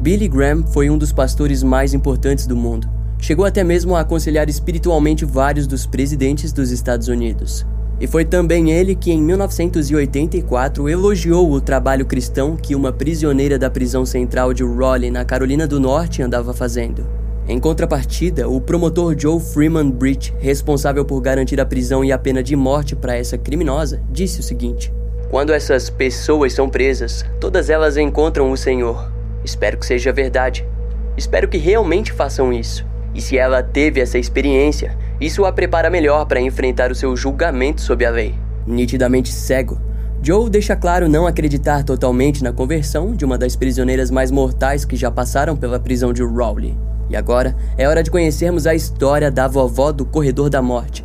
Billy Graham foi um dos pastores mais importantes do mundo. Chegou até mesmo a aconselhar espiritualmente vários dos presidentes dos Estados Unidos. E foi também ele que, em 1984, elogiou o trabalho cristão que uma prisioneira da prisão central de Raleigh, na Carolina do Norte, andava fazendo. Em contrapartida, o promotor Joe Freeman Bridge, responsável por garantir a prisão e a pena de morte para essa criminosa, disse o seguinte: Quando essas pessoas são presas, todas elas encontram o Senhor. Espero que seja verdade. Espero que realmente façam isso. E se ela teve essa experiência, isso a prepara melhor para enfrentar o seu julgamento sob a lei. Nitidamente cego, Joe deixa claro não acreditar totalmente na conversão de uma das prisioneiras mais mortais que já passaram pela prisão de Rowley. E agora é hora de conhecermos a história da vovó do Corredor da Morte,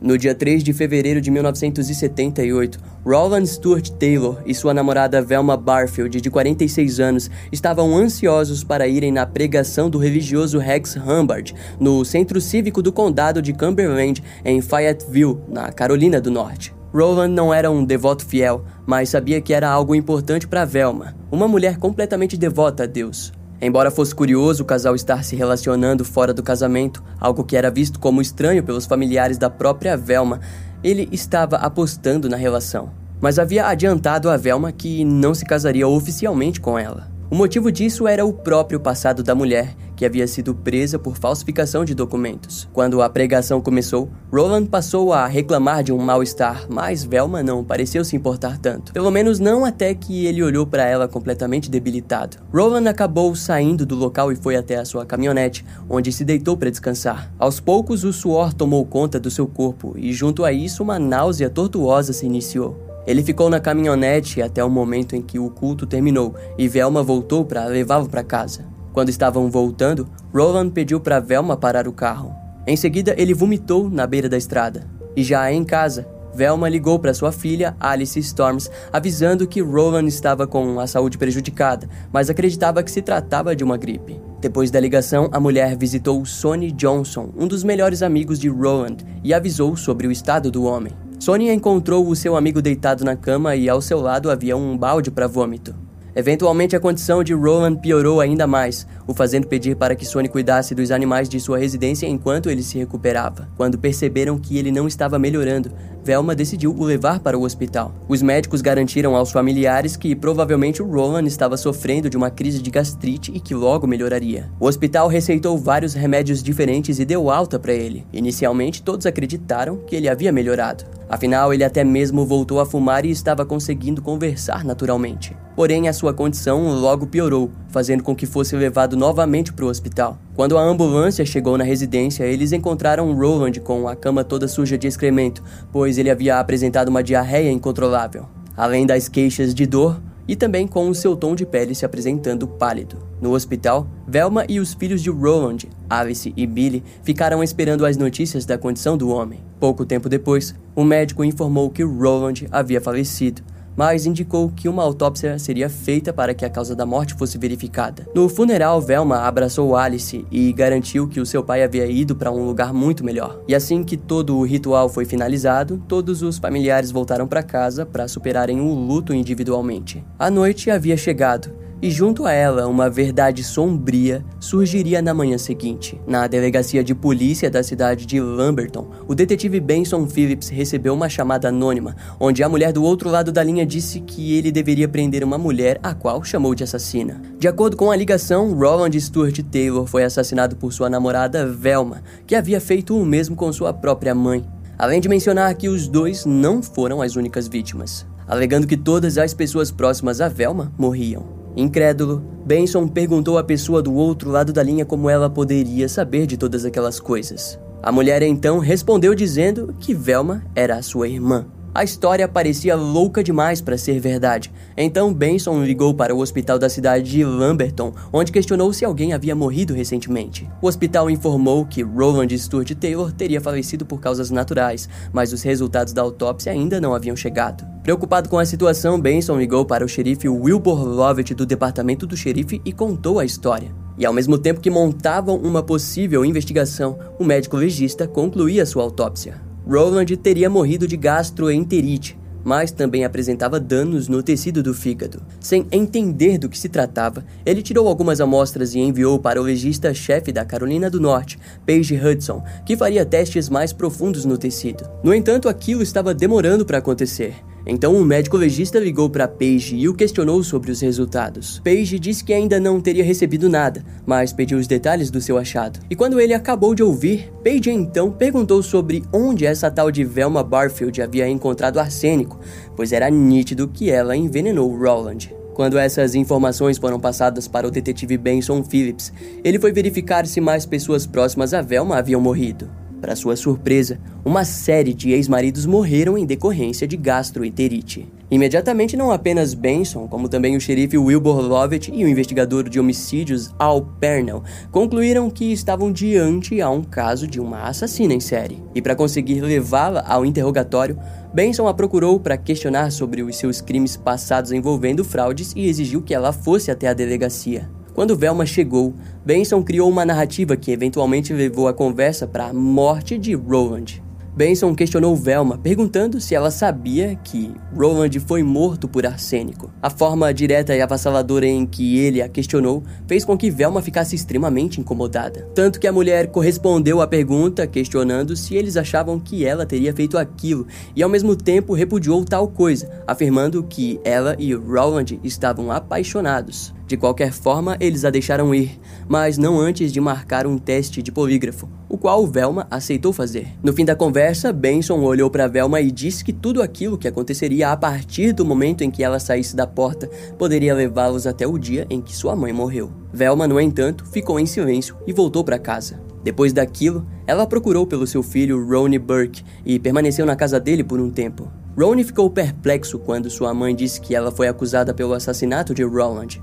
No dia 3 de fevereiro de 1978, Roland Stuart Taylor e sua namorada Velma Barfield, de 46 anos, estavam ansiosos para irem na pregação do religioso Rex Humbard, no Centro Cívico do Condado de Cumberland, em Fayetteville, na Carolina do Norte. Roland não era um devoto fiel, mas sabia que era algo importante para Velma, uma mulher completamente devota a Deus. Embora fosse curioso o casal estar se relacionando fora do casamento, algo que era visto como estranho pelos familiares da própria Velma, ele estava apostando na relação. Mas havia adiantado a Velma que não se casaria oficialmente com ela. O motivo disso era o próprio passado da mulher, que havia sido presa por falsificação de documentos. Quando a pregação começou, Roland passou a reclamar de um mal-estar, mas Velma não pareceu se importar tanto. Pelo menos não até que ele olhou para ela completamente debilitado. Roland acabou saindo do local e foi até a sua caminhonete, onde se deitou para descansar. Aos poucos, o suor tomou conta do seu corpo e, junto a isso, uma náusea tortuosa se iniciou. Ele ficou na caminhonete até o momento em que o culto terminou e Velma voltou para levá-lo para casa. Quando estavam voltando, Roland pediu para Velma parar o carro. Em seguida, ele vomitou na beira da estrada. E já em casa, Velma ligou para sua filha, Alice Storms, avisando que Roland estava com a saúde prejudicada, mas acreditava que se tratava de uma gripe. Depois da ligação, a mulher visitou Sonny Johnson, um dos melhores amigos de Roland, e avisou sobre o estado do homem. Sônia encontrou o seu amigo deitado na cama e ao seu lado havia um balde para vômito. Eventualmente, a condição de Roland piorou ainda mais, o fazendo pedir para que Sony cuidasse dos animais de sua residência enquanto ele se recuperava. Quando perceberam que ele não estava melhorando, Velma decidiu o levar para o hospital. Os médicos garantiram aos familiares que provavelmente o Roland estava sofrendo de uma crise de gastrite e que logo melhoraria. O hospital receitou vários remédios diferentes e deu alta para ele. Inicialmente, todos acreditaram que ele havia melhorado. Afinal, ele até mesmo voltou a fumar e estava conseguindo conversar naturalmente. Porém, a sua condição logo piorou, fazendo com que fosse levado novamente para o hospital. Quando a ambulância chegou na residência, eles encontraram Roland com a cama toda suja de excremento, pois ele havia apresentado uma diarreia incontrolável. Além das queixas de dor, e também com o seu tom de pele se apresentando pálido. No hospital, Velma e os filhos de Roland, Alice e Billy, ficaram esperando as notícias da condição do homem. Pouco tempo depois, o médico informou que Roland havia falecido, mas indicou que uma autópsia seria feita para que a causa da morte fosse verificada. No funeral, Velma abraçou Alice e garantiu que o seu pai havia ido para um lugar muito melhor. E assim que todo o ritual foi finalizado, todos os familiares voltaram para casa para superarem o luto individualmente. A noite havia chegado e junto a ela uma verdade sombria surgiria na manhã seguinte. Na delegacia de polícia da cidade de Lamberton, o detetive Benson Phillips recebeu uma chamada anônima, onde a mulher do outro lado da linha disse que ele deveria prender uma mulher, a qual chamou de assassina. De acordo com a ligação, Roland Stuart Taylor foi assassinado por sua namorada Velma, que havia feito o mesmo com sua própria mãe. Além de mencionar que os dois não foram as únicas vítimas, alegando que todas as pessoas próximas a Velma morriam. Incrédulo, Benson perguntou à pessoa do outro lado da linha como ela poderia saber de todas aquelas coisas. A mulher então respondeu dizendo que Velma era sua irmã. A história parecia louca demais para ser verdade. Então Benson ligou para o hospital da cidade de Lamberton, onde questionou se alguém havia morrido recentemente. O hospital informou que Roland Stuart Taylor teria falecido por causas naturais, mas os resultados da autópsia ainda não haviam chegado. Preocupado com a situação, Benson ligou para o xerife Wilbur Lovett do departamento do xerife e contou a história. E ao mesmo tempo que montavam uma possível investigação, o médico legista concluía sua autópsia. Roland teria morrido de gastroenterite, mas também apresentava danos no tecido do fígado. Sem entender do que se tratava, ele tirou algumas amostras e enviou para o legista-chefe da Carolina do Norte, Paige Hudson, que faria testes mais profundos no tecido. No entanto, aquilo estava demorando para acontecer. Então o médico legista ligou para Paige e o questionou sobre os resultados. Paige disse que ainda não teria recebido nada, mas pediu os detalhes do seu achado. E quando ele acabou de ouvir, Paige então perguntou sobre onde essa tal de Velma Barfield havia encontrado arsênico, pois era nítido que ela envenenou Roland. Quando essas informações foram passadas para o detetive Benson Phillips, ele foi verificar se mais pessoas próximas a Velma haviam morrido. Para sua surpresa, uma série de ex-maridos morreram em decorrência de gastroenterite. Imediatamente, não apenas Benson, como também o xerife Wilbur Lovett e o investigador de homicídios Al Pernell concluíram que estavam diante a um caso de uma assassina em série. E para conseguir levá-la ao interrogatório, Benson a procurou para questionar sobre os seus crimes passados envolvendo fraudes e exigiu que ela fosse até a delegacia. Quando Velma chegou, Benson criou uma narrativa que eventualmente levou a conversa para a morte de Roland. Benson questionou Velma, perguntando se ela sabia que Roland foi morto por arsênico. A forma direta e avassaladora em que ele a questionou fez com que Velma ficasse extremamente incomodada. Tanto que a mulher correspondeu à pergunta, questionando se eles achavam que ela teria feito aquilo, e ao mesmo tempo repudiou tal coisa, afirmando que ela e Roland estavam apaixonados. De qualquer forma, eles a deixaram ir, mas não antes de marcar um teste de polígrafo, o qual Velma aceitou fazer. No fim da conversa, Benson olhou para Velma e disse que tudo aquilo que aconteceria a partir do momento em que ela saísse da porta poderia levá-los até o dia em que sua mãe morreu. Velma, no entanto, ficou em silêncio e voltou para casa. Depois daquilo, ela procurou pelo seu filho Ronnie Burke e permaneceu na casa dele por um tempo. Ronnie ficou perplexo quando sua mãe disse que ela foi acusada pelo assassinato de Roland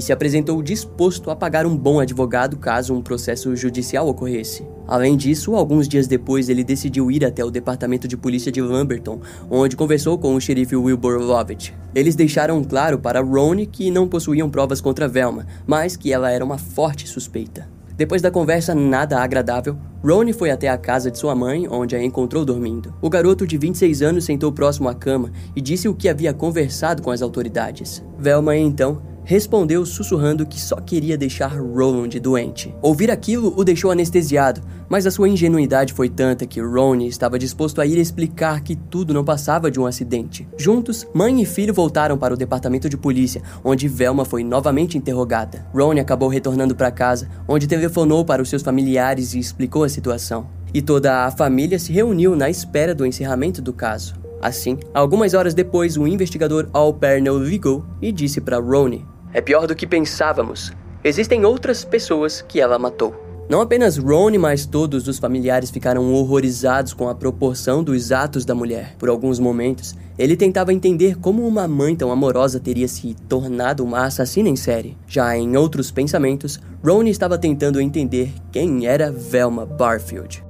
e se apresentou disposto a pagar um bom advogado caso um processo judicial ocorresse. Além disso, alguns dias depois ele decidiu ir até o departamento de polícia de Lamberton, onde conversou com o xerife Wilbur Lovett. Eles deixaram claro para Ronnie que não possuíam provas contra Velma, mas que ela era uma forte suspeita. Depois da conversa nada agradável, Ronnie foi até a casa de sua mãe, onde a encontrou dormindo. O garoto de 26 anos sentou próximo à cama e disse o que havia conversado com as autoridades. Velma então respondeu sussurrando que só queria deixar Roland doente. Ouvir aquilo o deixou anestesiado, mas a sua ingenuidade foi tanta que Ronnie estava disposto a ir explicar que tudo não passava de um acidente. Juntos, mãe e filho voltaram para o departamento de polícia, onde Velma foi novamente interrogada. Ronnie acabou retornando para casa, onde telefonou para os seus familiares e explicou a situação. E toda a família se reuniu na espera do encerramento do caso. Assim, algumas horas depois, o investigador Al Pernell ligou e disse para Ronnie é pior do que pensávamos. Existem outras pessoas que ela matou. Não apenas Ronnie, mas todos os familiares ficaram horrorizados com a proporção dos atos da mulher. Por alguns momentos, ele tentava entender como uma mãe tão amorosa teria se tornado uma assassina em série. Já em outros pensamentos, Ronnie estava tentando entender quem era Velma Barfield.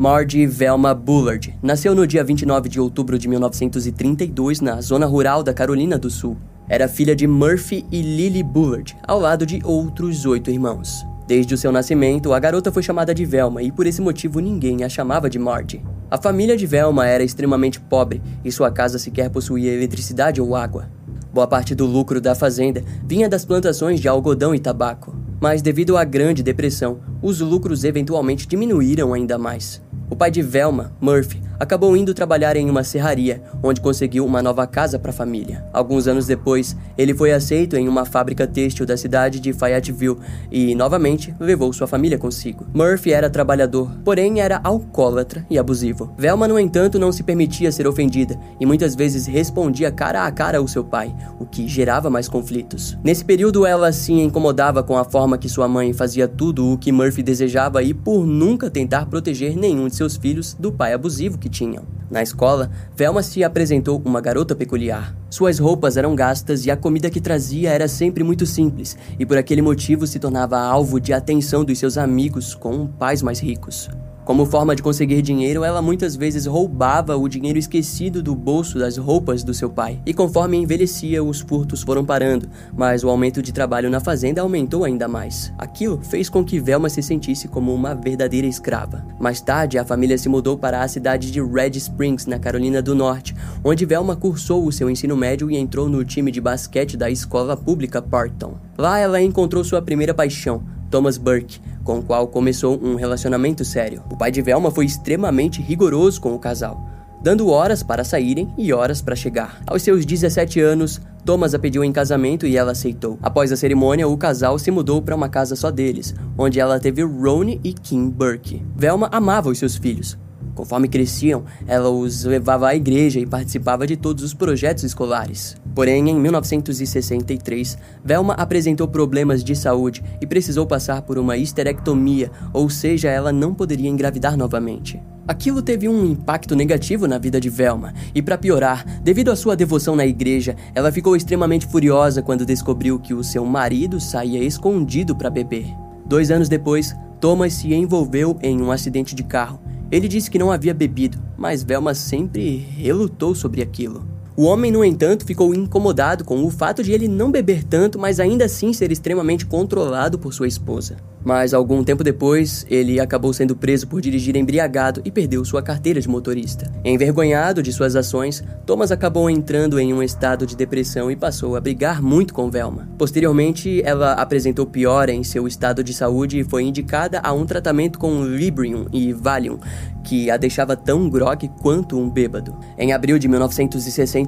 Margie Velma Bullard nasceu no dia 29 de outubro de 1932 na zona rural da Carolina do Sul. Era filha de Murphy e Lily Bullard, ao lado de outros oito irmãos. Desde o seu nascimento, a garota foi chamada de Velma e por esse motivo ninguém a chamava de Margie. A família de Velma era extremamente pobre e sua casa sequer possuía eletricidade ou água. Boa parte do lucro da fazenda vinha das plantações de algodão e tabaco, mas devido à Grande Depressão, os lucros eventualmente diminuíram ainda mais. O pai de Velma, Murphy, acabou indo trabalhar em uma serraria, onde conseguiu uma nova casa para a família. Alguns anos depois, ele foi aceito em uma fábrica têxtil da cidade de Fayetteville e, novamente, levou sua família consigo. Murphy era trabalhador, porém era alcoólatra e abusivo. Velma, no entanto, não se permitia ser ofendida e muitas vezes respondia cara a cara ao seu pai, o que gerava mais conflitos. Nesse período, ela se incomodava com a forma que sua mãe fazia tudo o que Murphy desejava e por nunca tentar proteger nenhum de seus filhos do pai abusivo que tinham. Na escola, Velma se apresentou uma garota peculiar. Suas roupas eram gastas e a comida que trazia era sempre muito simples, e por aquele motivo se tornava alvo de atenção dos seus amigos com pais mais ricos. Como forma de conseguir dinheiro, ela muitas vezes roubava o dinheiro esquecido do bolso das roupas do seu pai. E conforme envelhecia, os furtos foram parando, mas o aumento de trabalho na fazenda aumentou ainda mais. Aquilo fez com que Velma se sentisse como uma verdadeira escrava. Mais tarde, a família se mudou para a cidade de Red Springs, na Carolina do Norte, onde Velma cursou o seu ensino médio e entrou no time de basquete da escola pública Parton. Lá ela encontrou sua primeira paixão, Thomas Burke, com o qual começou um relacionamento sério. O pai de Velma foi extremamente rigoroso com o casal, dando horas para saírem e horas para chegar. Aos seus 17 anos, Thomas a pediu em casamento e ela aceitou. Após a cerimônia, o casal se mudou para uma casa só deles, onde ela teve Ronnie e Kim Burke. Velma amava os seus filhos, Conforme cresciam, ela os levava à igreja e participava de todos os projetos escolares. Porém, em 1963, Velma apresentou problemas de saúde e precisou passar por uma histerectomia, ou seja, ela não poderia engravidar novamente. Aquilo teve um impacto negativo na vida de Velma, e para piorar, devido à sua devoção na igreja, ela ficou extremamente furiosa quando descobriu que o seu marido saía escondido para beber. Dois anos depois, Thomas se envolveu em um acidente de carro ele disse que não havia bebido, mas Velma sempre relutou sobre aquilo. O homem, no entanto, ficou incomodado com o fato de ele não beber tanto, mas ainda assim ser extremamente controlado por sua esposa. Mas algum tempo depois, ele acabou sendo preso por dirigir embriagado e perdeu sua carteira de motorista. Envergonhado de suas ações, Thomas acabou entrando em um estado de depressão e passou a brigar muito com Velma. Posteriormente, ela apresentou piora em seu estado de saúde e foi indicada a um tratamento com Librium e Valium, que a deixava tão grogue quanto um bêbado. Em abril de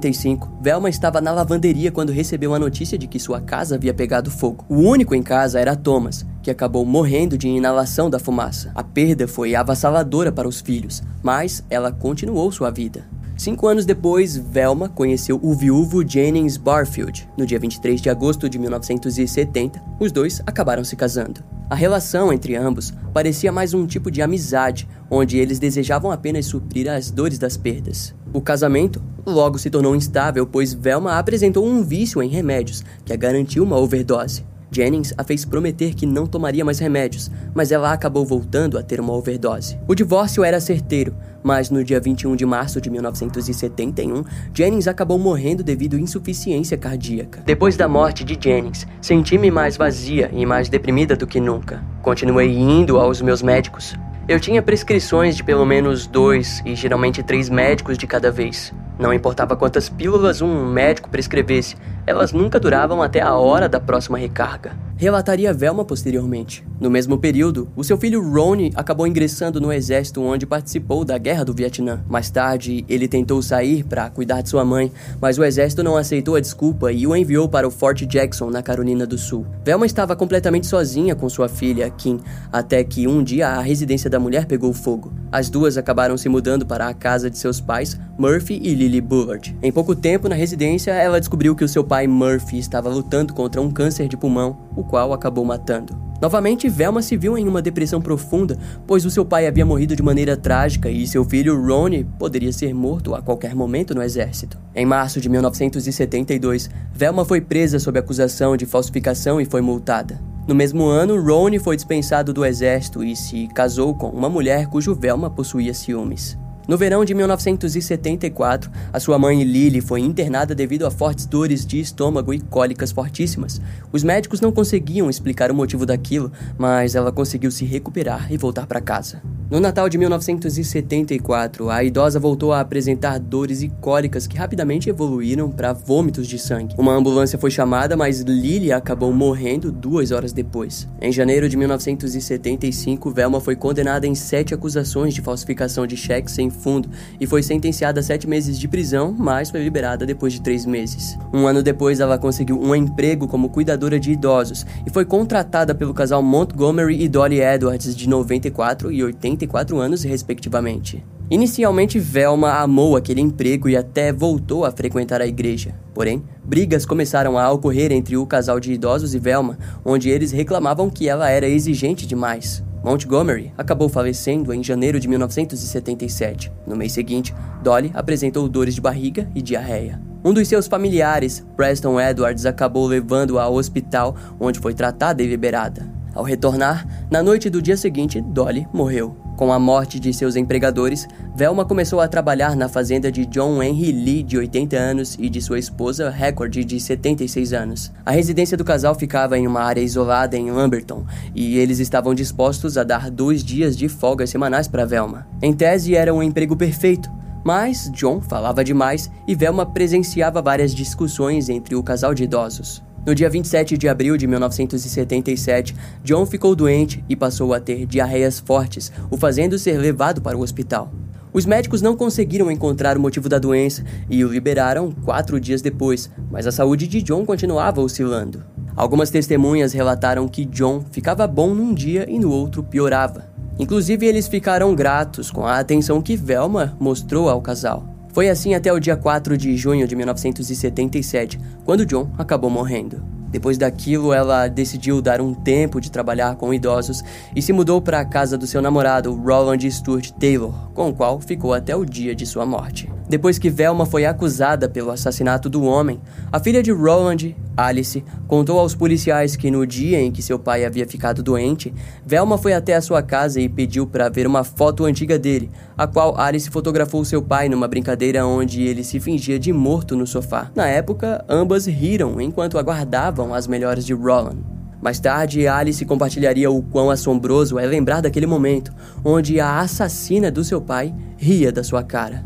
1965, Velma estava na lavanderia quando recebeu a notícia de que sua casa havia pegado fogo. O único em casa era Thomas, que acabou morrendo de inalação da fumaça. A perda foi avassaladora para os filhos, mas ela continuou sua vida. Cinco anos depois, Velma conheceu o viúvo Jennings Barfield. No dia 23 de agosto de 1970, os dois acabaram se casando. A relação entre ambos parecia mais um tipo de amizade, onde eles desejavam apenas suprir as dores das perdas. O casamento logo se tornou instável, pois Velma apresentou um vício em remédios que a garantiu uma overdose. Jennings a fez prometer que não tomaria mais remédios, mas ela acabou voltando a ter uma overdose. O divórcio era certeiro, mas no dia 21 de março de 1971, Jennings acabou morrendo devido à insuficiência cardíaca. Depois da morte de Jennings, senti-me mais vazia e mais deprimida do que nunca. Continuei indo aos meus médicos. Eu tinha prescrições de pelo menos dois e geralmente três médicos de cada vez. Não importava quantas pílulas um médico prescrevesse, elas nunca duravam até a hora da próxima recarga. Relataria Velma posteriormente. No mesmo período, o seu filho Ronnie acabou ingressando no exército onde participou da Guerra do Vietnã. Mais tarde, ele tentou sair para cuidar de sua mãe, mas o exército não aceitou a desculpa e o enviou para o Fort Jackson, na Carolina do Sul. Velma estava completamente sozinha com sua filha, Kim, até que um dia a residência da mulher pegou fogo. As duas acabaram se mudando para a casa de seus pais, Murphy e Lily Bullard. Em pouco tempo, na residência, ela descobriu que o seu pai Murphy estava lutando contra um câncer de pulmão, o qual acabou matando. Novamente, Velma se viu em uma depressão profunda, pois o seu pai havia morrido de maneira trágica e seu filho Ronnie poderia ser morto a qualquer momento no exército. Em março de 1972, Velma foi presa sob acusação de falsificação e foi multada. No mesmo ano, Ronnie foi dispensado do exército e se casou com uma mulher cujo Velma possuía ciúmes. No verão de 1974, a sua mãe Lily foi internada devido a fortes dores de estômago e cólicas fortíssimas. Os médicos não conseguiam explicar o motivo daquilo, mas ela conseguiu se recuperar e voltar para casa. No Natal de 1974, a idosa voltou a apresentar dores e cólicas que rapidamente evoluíram para vômitos de sangue. Uma ambulância foi chamada, mas Lily acabou morrendo duas horas depois. Em janeiro de 1975, Velma foi condenada em sete acusações de falsificação de cheques sem fundo e foi sentenciada a sete meses de prisão, mas foi liberada depois de três meses. Um ano depois, ela conseguiu um emprego como cuidadora de idosos e foi contratada pelo casal Montgomery e Dolly Edwards, de 94 e 80 44 anos, respectivamente. Inicialmente, Velma amou aquele emprego e até voltou a frequentar a igreja. Porém, brigas começaram a ocorrer entre o casal de idosos e Velma, onde eles reclamavam que ela era exigente demais. Montgomery acabou falecendo em janeiro de 1977. No mês seguinte, Dolly apresentou dores de barriga e diarreia. Um dos seus familiares, Preston Edwards, acabou levando-a ao hospital, onde foi tratada e liberada. Ao retornar, na noite do dia seguinte, Dolly morreu. Com a morte de seus empregadores, Velma começou a trabalhar na fazenda de John Henry Lee, de 80 anos, e de sua esposa, Record, de 76 anos. A residência do casal ficava em uma área isolada em Lamberton, e eles estavam dispostos a dar dois dias de folga semanais para Velma. Em tese, era um emprego perfeito, mas John falava demais e Velma presenciava várias discussões entre o casal de idosos. No dia 27 de abril de 1977, John ficou doente e passou a ter diarreias fortes, o fazendo ser levado para o hospital. Os médicos não conseguiram encontrar o motivo da doença e o liberaram quatro dias depois, mas a saúde de John continuava oscilando. Algumas testemunhas relataram que John ficava bom num dia e no outro piorava. Inclusive, eles ficaram gratos com a atenção que Velma mostrou ao casal. Foi assim até o dia 4 de junho de 1977, quando John acabou morrendo. Depois daquilo, ela decidiu dar um tempo de trabalhar com idosos e se mudou para a casa do seu namorado, Roland Stuart Taylor, com o qual ficou até o dia de sua morte. Depois que Velma foi acusada pelo assassinato do homem, a filha de Roland, Alice, contou aos policiais que no dia em que seu pai havia ficado doente, Velma foi até a sua casa e pediu para ver uma foto antiga dele, a qual Alice fotografou seu pai numa brincadeira onde ele se fingia de morto no sofá. Na época, ambas riram enquanto aguardavam as melhores de Roland. Mais tarde, Alice compartilharia o quão assombroso é lembrar daquele momento onde a assassina do seu pai ria da sua cara.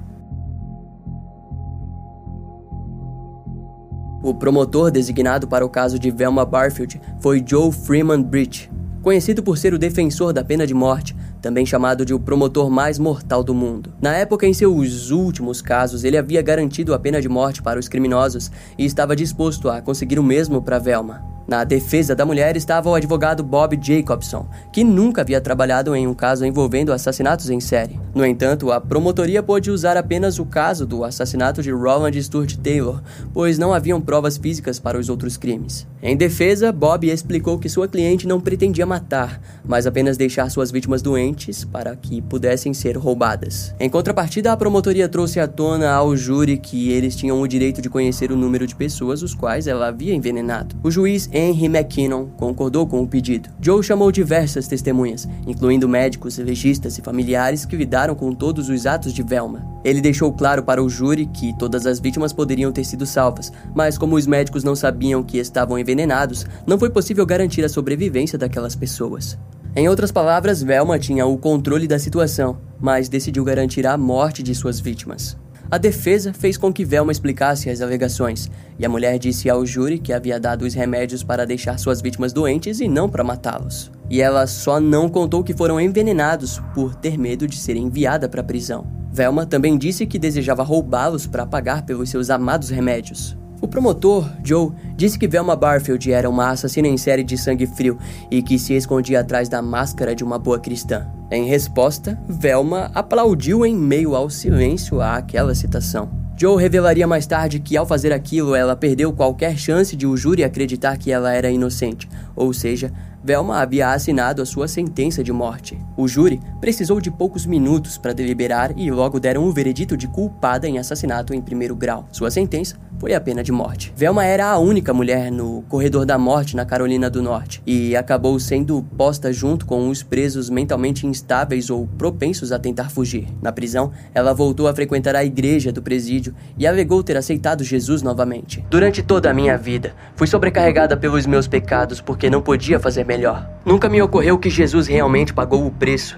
O promotor designado para o caso de Velma Barfield foi Joe Freeman Bridge, conhecido por ser o defensor da pena de morte, também chamado de o promotor mais mortal do mundo. Na época, em seus últimos casos, ele havia garantido a pena de morte para os criminosos e estava disposto a conseguir o mesmo para Velma. Na defesa da mulher estava o advogado Bob Jacobson, que nunca havia trabalhado em um caso envolvendo assassinatos em série. No entanto, a promotoria pôde usar apenas o caso do assassinato de Roland Stuart Taylor, pois não haviam provas físicas para os outros crimes. Em defesa, Bob explicou que sua cliente não pretendia matar, mas apenas deixar suas vítimas doentes para que pudessem ser roubadas. Em contrapartida, a promotoria trouxe à tona ao júri que eles tinham o direito de conhecer o número de pessoas os quais ela havia envenenado. O juiz Henry McKinnon concordou com o pedido. Joe chamou diversas testemunhas, incluindo médicos, legistas e familiares que lidaram com todos os atos de Velma. Ele deixou claro para o júri que todas as vítimas poderiam ter sido salvas, mas como os médicos não sabiam que estavam envenenados, não foi possível garantir a sobrevivência daquelas pessoas. Em outras palavras, Velma tinha o controle da situação, mas decidiu garantir a morte de suas vítimas. A defesa fez com que Velma explicasse as alegações, e a mulher disse ao júri que havia dado os remédios para deixar suas vítimas doentes e não para matá-los. E ela só não contou que foram envenenados por ter medo de ser enviada para a prisão. Velma também disse que desejava roubá-los para pagar pelos seus amados remédios. O promotor, Joe, disse que Velma Barfield era uma assassina em série de sangue frio e que se escondia atrás da máscara de uma boa cristã. Em resposta, Velma aplaudiu em meio ao silêncio àquela citação. Joe revelaria mais tarde que ao fazer aquilo ela perdeu qualquer chance de o júri acreditar que ela era inocente, ou seja, Velma havia assinado a sua sentença de morte. O júri precisou de poucos minutos para deliberar e logo deram o veredito de culpada em assassinato em primeiro grau. Sua sentença foi a pena de morte. Velma era a única mulher no corredor da morte na Carolina do Norte e acabou sendo posta junto com os presos mentalmente instáveis ou propensos a tentar fugir. Na prisão, ela voltou a frequentar a igreja do presídio e alegou ter aceitado Jesus novamente. Durante toda a minha vida, fui sobrecarregada pelos meus pecados porque não podia fazer melhor. Nunca me ocorreu que Jesus realmente pagou o preço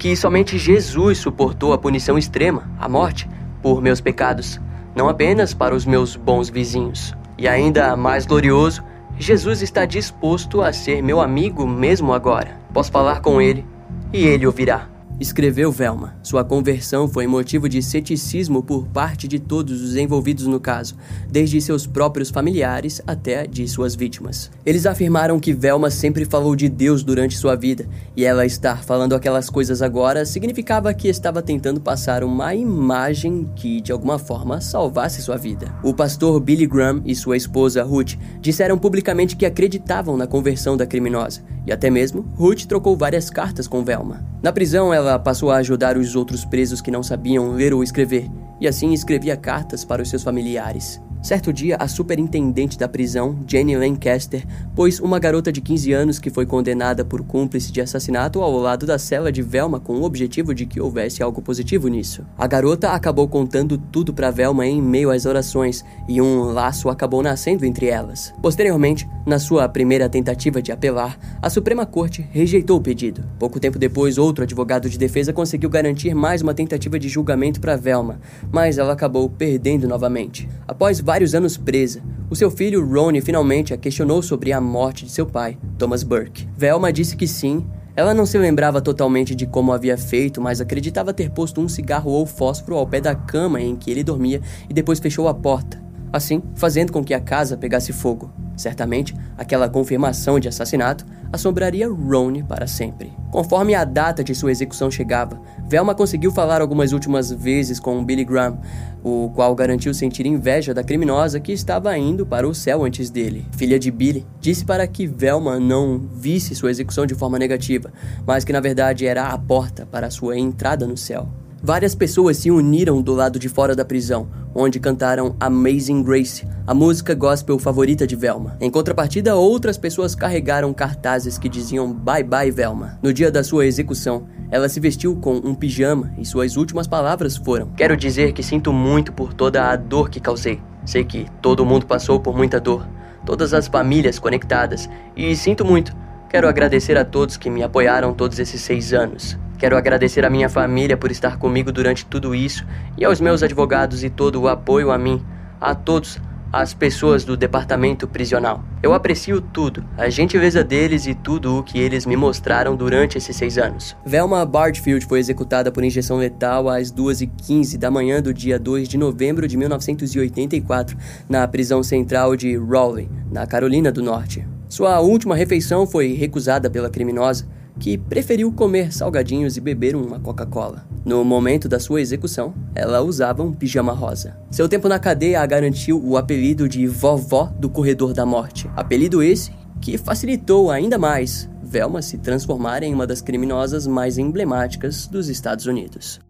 que somente Jesus suportou a punição extrema, a morte, por meus pecados, não apenas para os meus bons vizinhos. E ainda mais glorioso, Jesus está disposto a ser meu amigo mesmo agora. Posso falar com ele e ele ouvirá. Escreveu Velma. Sua conversão foi motivo de ceticismo por parte de todos os envolvidos no caso, desde seus próprios familiares até de suas vítimas. Eles afirmaram que Velma sempre falou de Deus durante sua vida, e ela estar falando aquelas coisas agora significava que estava tentando passar uma imagem que, de alguma forma, salvasse sua vida. O pastor Billy Graham e sua esposa Ruth disseram publicamente que acreditavam na conversão da criminosa, e até mesmo Ruth trocou várias cartas com Velma. Na prisão, ela passou a ajudar os outros presos que não sabiam ler ou escrever, e assim escrevia cartas para os seus familiares. Certo dia, a superintendente da prisão, Jenny Lancaster, pôs uma garota de 15 anos que foi condenada por cúmplice de assassinato ao lado da cela de Velma com o objetivo de que houvesse algo positivo nisso. A garota acabou contando tudo para Velma em meio às orações e um laço acabou nascendo entre elas. Posteriormente, na sua primeira tentativa de apelar, a Suprema Corte rejeitou o pedido. Pouco tempo depois, outro advogado de defesa conseguiu garantir mais uma tentativa de julgamento para Velma, mas ela acabou perdendo novamente. Após vários anos presa, o seu filho Ronnie finalmente a questionou sobre a morte de seu pai, Thomas Burke. Velma disse que sim. Ela não se lembrava totalmente de como havia feito, mas acreditava ter posto um cigarro ou fósforo ao pé da cama em que ele dormia e depois fechou a porta, assim fazendo com que a casa pegasse fogo. Certamente, aquela confirmação de assassinato assombraria Ronnie para sempre. Conforme a data de sua execução chegava, Velma conseguiu falar algumas últimas vezes com Billy Graham, o qual garantiu sentir inveja da criminosa que estava indo para o céu antes dele. Filha de Billy, disse para que Velma não visse sua execução de forma negativa, mas que na verdade era a porta para sua entrada no céu. Várias pessoas se uniram do lado de fora da prisão, onde cantaram Amazing Grace, a música gospel favorita de Velma. Em contrapartida, outras pessoas carregaram cartazes que diziam Bye Bye Velma. No dia da sua execução, ela se vestiu com um pijama e suas últimas palavras foram: Quero dizer que sinto muito por toda a dor que causei. Sei que todo mundo passou por muita dor, todas as famílias conectadas, e sinto muito. Quero agradecer a todos que me apoiaram todos esses seis anos. Quero agradecer à minha família por estar comigo durante tudo isso e aos meus advogados e todo o apoio a mim, a todos, as pessoas do departamento prisional. Eu aprecio tudo, a gentileza deles e tudo o que eles me mostraram durante esses seis anos. Velma Bardfield foi executada por injeção letal às 2h15 da manhã do dia 2 de novembro de 1984, na prisão central de Raleigh, na Carolina do Norte. Sua última refeição foi recusada pela criminosa que preferiu comer salgadinhos e beber uma Coca-Cola. No momento da sua execução, ela usava um pijama rosa. Seu tempo na cadeia a garantiu o apelido de Vovó do Corredor da Morte. Apelido esse que facilitou ainda mais Velma se transformar em uma das criminosas mais emblemáticas dos Estados Unidos.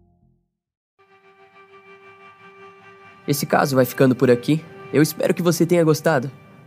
Esse caso vai ficando por aqui. Eu espero que você tenha gostado.